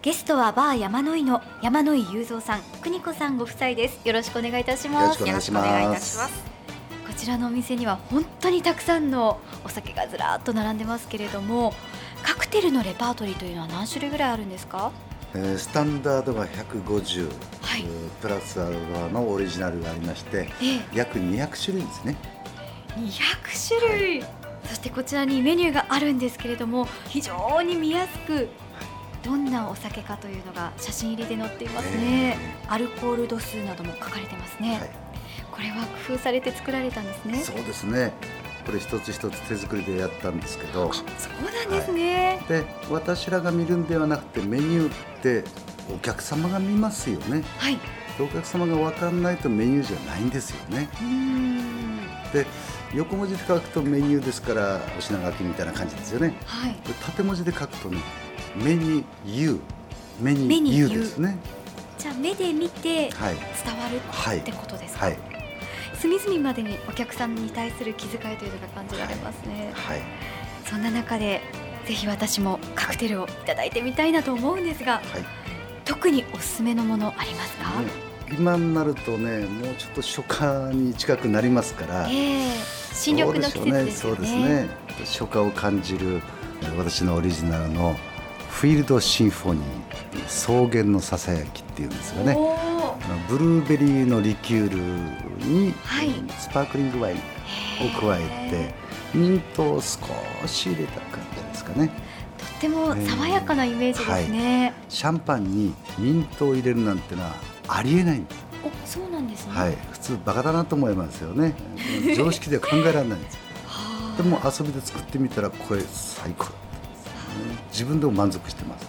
ゲストはバー山の井の山の井雄三さん、邦子さんご夫妻です。よろしくお願いいたします。よろしくお願いいたします。こちらのお店には本当にたくさんのお酒がずらっと並んでますけれども、カクテルのレパートリーというのは何種類ぐらいあるんですか？えー、スタンダードが150、はいプラスアルファのオリジナルがありまして、ええ約200種類ですね。200種類、そしてこちらにメニューがあるんですけれども非常に見やすくどんなお酒かというのが写真入りで載っていますね、アルコール度数なども書かれてますね、はい。これは工夫されて作られたんですね。そうですね。これ一つ一つ手作りでやったんですけど。あ、そうなんですね、で私らが見るんではなくてメニューってお客様が見ますよね。はい、お客様が分かんないとメニューじゃないんですよね。で横文字で書くとメニューですからお品書きみたいな感じですよね。はい。で縦文字で書くとねメニューメニメニューューですね。じゃあ目で見て伝はい。わるはい。ってことですか、はい。隅々までにお客さんに対する気遣いというのが感じられますね、はい。そんな中でぜひ私もカクテルをいただいてみたいなと思うんですが、はい。特におすすめのものありますか、ね今になるとねもうちょっと初夏に近くなりますから。ええ新緑の季節ですよねそうですね。初夏を感じる私のオリジナルのフィールドシンフォニー草原のささやきっていうんですよね。ブルーベリーのリキュールにはいスパークリングワインを加えてミントを少し入れた感じですかね。とっても爽やかなイメージですね、シャンパンにミントを入れるなんてのはありえないんです。おそうなんですね、はい、普通バカだなと思いますよね。常識では考えられないんです。はあ。でも遊びで作ってみたらこれ最高。自分でも満足してます。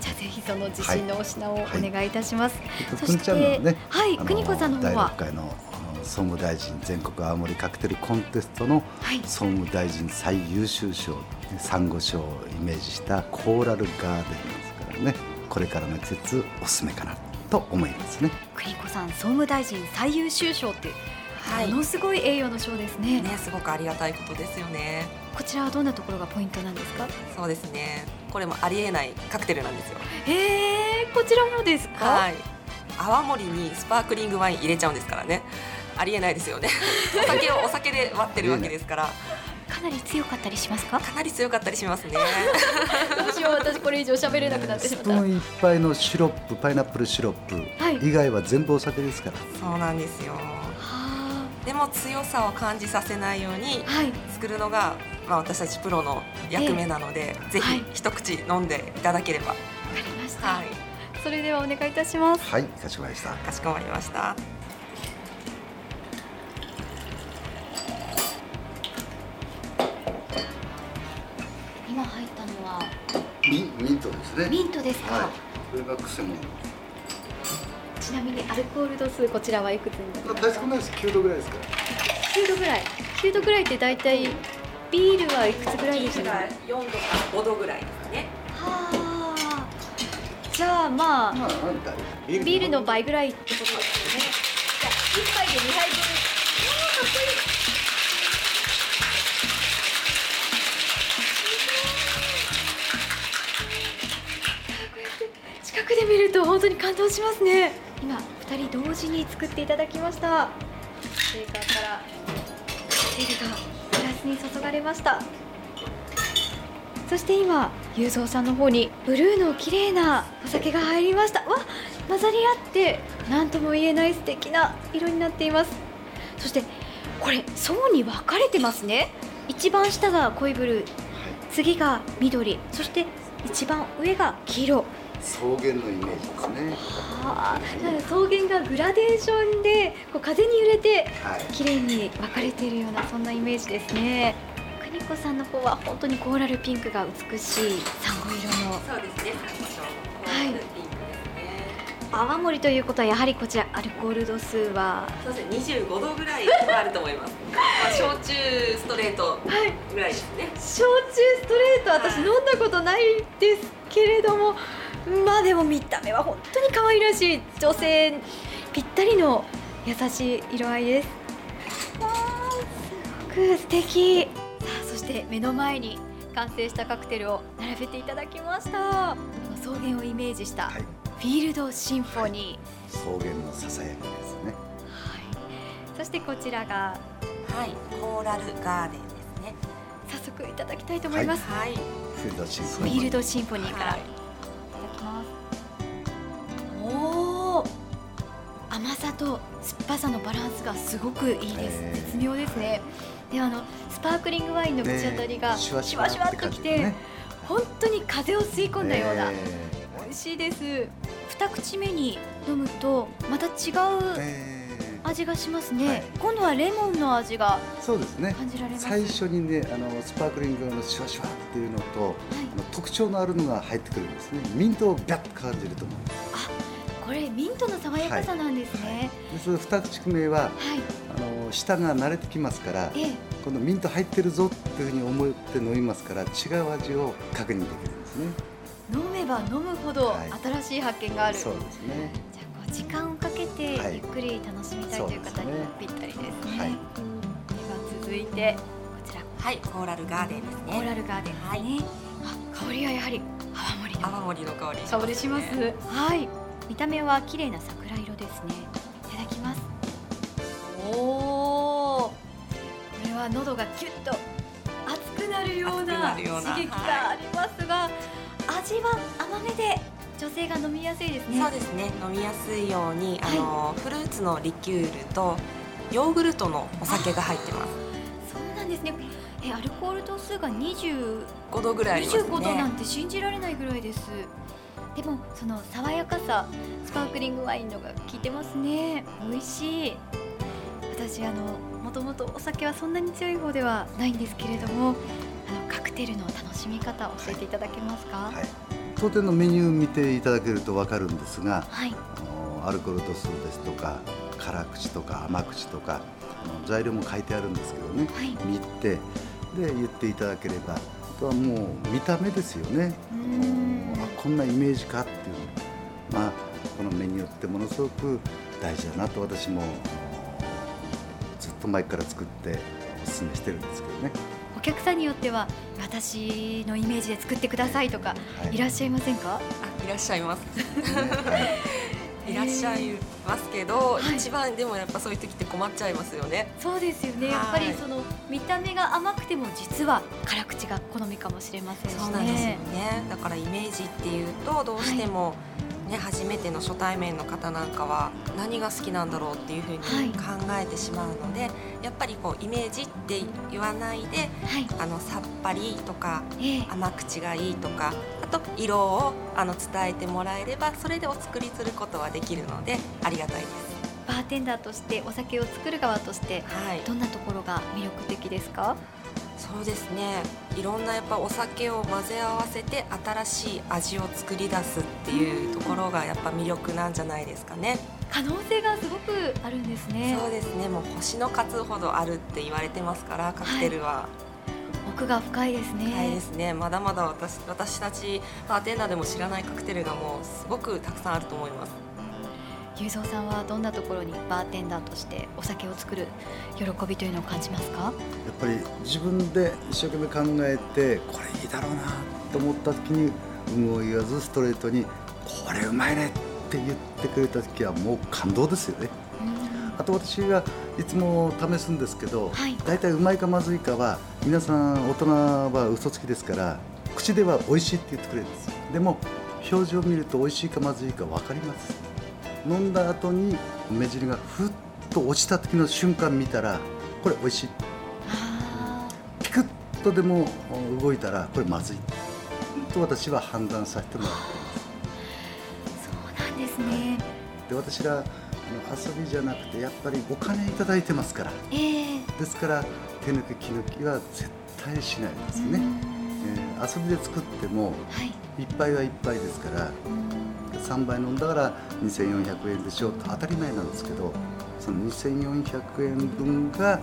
じゃあぜひその自信のお品をお願いいたします、そくんちゃんのね、はいあの邦子さんの方は？第6回の総務大臣全国青森カクテルコンテストのはい。総務大臣最優秀賞サンゴ礁をイメージしたコーラルガーデンですからね。これからの季節おすすめかなと思いますね邦子さん総務大臣最優秀賞ってものすごい栄誉の賞ですねね、すごくありがたいことですよね。こちらはどんなところがポイントなんですか？そうですね。これもありえないカクテルなんですよ。へえこちらもですか、はい。泡盛にスパークリングワイン入れちゃうんですからね。ありえないですよね。お酒をお酒で割ってるわけですから、かなり強かったりしますか？かなり強かったりしますね。どうしよう私これ以上喋れなくなってしまったスプーン一杯のシロップパイナップルシロップはい以外は全部お酒ですからそうなんですよ。はでも強さを感じさせないようにあはい作るのが、まあ私たちプロの役目なので、ぜはいひ一口飲んでいただければ。わかりました、はい。それではお願いいたしますはいかしこまりましたかしこまりました。今入ったのは？ミミントですね。ミントですか、はい。これがくせ者。ちなみにアルコール度数こちらはいくつになりますか？大少ないです。9度ぐらいですから。9度ぐらい。9度ぐらいって大体ビールはいくつぐらいでした？かは4度から5度ぐらいですね。あ。じゃあまあまあビールの倍ぐらいってことですよね。じゃあ1杯で2杯分。うわーかっこいいくで見ると本当に感動しますね。今2人同時に作っていただきました。シェーカーからテールがグラスに注がれました。そして今雄三さんの方にブルーの綺麗なお酒が入りました。わ混ざり合って何とも言えない素敵な色になっています。そしてこれ層に分かれてますね。一番下が濃いブルー次が緑。そして一番上が黄色草原のイメージですねはあ草原がグラデーションでこう風に揺れてはい綺麗に分かれているようなそんなイメージですね邦子さんの方は本当にコーラルピンクが美しいサンゴ色のそうですね。サンゴ礁のはい。泡盛ということはやはりこちらアルコール度数は？そうですね。25度ぐらいはあると思います。まあ焼酎ストレートぐらいですね。焼酎ストレート私はい飲んだことないですけれどもまあでも見た目は本当に可愛らしい女性ぴったりの優しい色合いです。わあすごく素敵。さあそして目の前に完成したカクテルを並べていただきました。草原をイメージしたはい。フィールドシンフォニ草原のささやきですね。ー、はい、そしてこちらがはい。コーラルガーデンですね。早速いただきたいと思います、はい。フィールドシンフォニーから、甘さと酸っぱさのバランスがすごくいいです、えー。絶妙ですね。であのスパークリングワインの口当たりがねシュワシュワっときて、ね。本当に風を吸い込んだような、え美味しいです。二口目に飲むとまた違ーうえ味がしますね、はい。今度はレモンの味がーそうですね。感じられます。最初にねあのスパークリングのシュワシュワっていうのとはい。あの特徴のあるのが入ってくるんですね。ミントをビャッと感じると思うこれミントの爽やかさなんですね。でその二口目ははい、あの舌が慣れてきますからええ。このミント入ってるぞっていうふうに思って飲みますから違う味を確認できるんですね。飲めば飲むほどはい。新しい発見がある、そうですね。じゃあこう時間をかけてはい。ゆっくり楽しみたいという方にそうですね。ぴったりですね。はい。では続いてこちら。はい。コーラルガーデンですコーねラルガーデンですね。あ香りはやはり泡盛の泡盛の香り。香りします。はい。見た目は綺麗な桜色ですね。いただきます。おお。これは喉がキュッと熱くなるような刺激がありますが、味は甘めで女性が飲みやすいですね。そうですね飲みやすいようにあの、フルーツのリキュールとヨーグルトのお酒が入ってますそうなんですね。え、アルコール度数が20 5度ぐらいありますね25度なんて信じられないぐらいです。でもその爽やかさ、スパークリングワインのが効いてますね。美味しい。私あのもともとお酒はそんなに強い方ではないんですけれども、あのカクテルの楽しみ方を教えていただけますか？はい当店のメニュー見ていただけると分かるんですがはい。あのアルコール度数ですとか辛口とか甘口とかあの材料も書いてあるんですけどねはい。見てで言っていただければあとはもう見た目ですよねこんなイメージかっていうのまあこのメニューってものすごく大事だなと私もずっと前から作ってお勧めしてるんですけどね、お客さんによっては私のイメージで作ってくださいとかはい。いらっしゃいませんか？あいらっしゃいます。ねはいいらっしゃいますけど、はい。一番でもやっぱそういう時って困っちゃいますよね。そうですよね。やっぱりその見た目が甘くても実は辛口が好みかもしれませんしね。そうなんですよね。だからイメージっていうとどうしても、ね、初めての初対面の方なんかは何が好きなんだろうっていうふうにはい。考えてしまうので、やっぱりこうイメージって言わないではい。あのさっぱりとかええ。甘口がいいとかあと色をあの伝えてもらえればそれでお作りすることはできるのでありがたいです。バーテンダーとしてお酒を作る側としてはい、どんなところが魅力的ですか？そうですねいろんなやっぱお酒を混ぜ合わせて新しい味を作り出すっていうところがやっぱ魅力なんじゃないですかね。可能性がすごくあるんですね。そうですねもう星の数ほどあるって言われてますからカクテルは、奥が深いですね。はい、ですねまだまだ私私たちバーテンダーでも知らないカクテルがもうすごくたくさんあると思います。ゆうぞうさんはどんなところにバーテンダーとしてお酒を作る喜びというのを感じますか？やっぱり自分で一生懸命考えてこれいいだろうなと思った時に有無を言わずストレートに「これうまいね」って言ってくれた時はもう感動ですよねあと私がいつも試すんですけど、はい。大体うまいかまずいかは皆さん大人は嘘つきですから口では美味しいって言ってくれるんです。でも表情を見ると美味しいかまずいか分かります。飲んだ後に目尻がふっと落ちた時の瞬間見たらこれ美味しい。あピクッとでも動いたらこれまずい。と私は判断させてもらってあ、そうなんですね。ますで私らあの遊びじゃなくてやっぱりお金いただいてますから。ええ。ですから手抜き気抜きは絶対しないですね、えー遊びで作ってもはい。一杯は一杯ですから3杯飲んだから2400円でしょうと当たり前なんですけどその2400円分が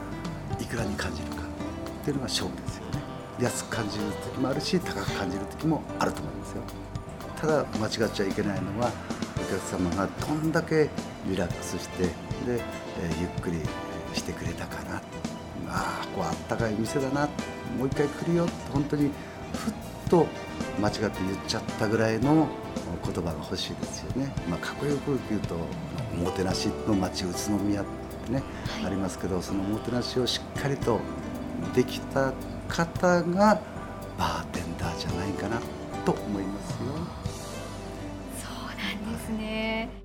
いくらに感じるかっていうのが勝負ですよね。安く感じる時もあるし高く感じる時もあると思いますよただ間違っちゃいけないのはお客様がどんだけリラックスしてで、えーゆっくりえーしてくれたかな。ああこうあったかい店だな。もう一回来るよ。って本当にふっと間違って言っちゃったぐらいの言葉が欲しいですよね、まあ、かっこよく言うとおもてなしの町宇都宮ってね、はい、ありますけどそのおもてなしをしっかりとできた方がバーテンダーじゃないかなと思いますよ。ね。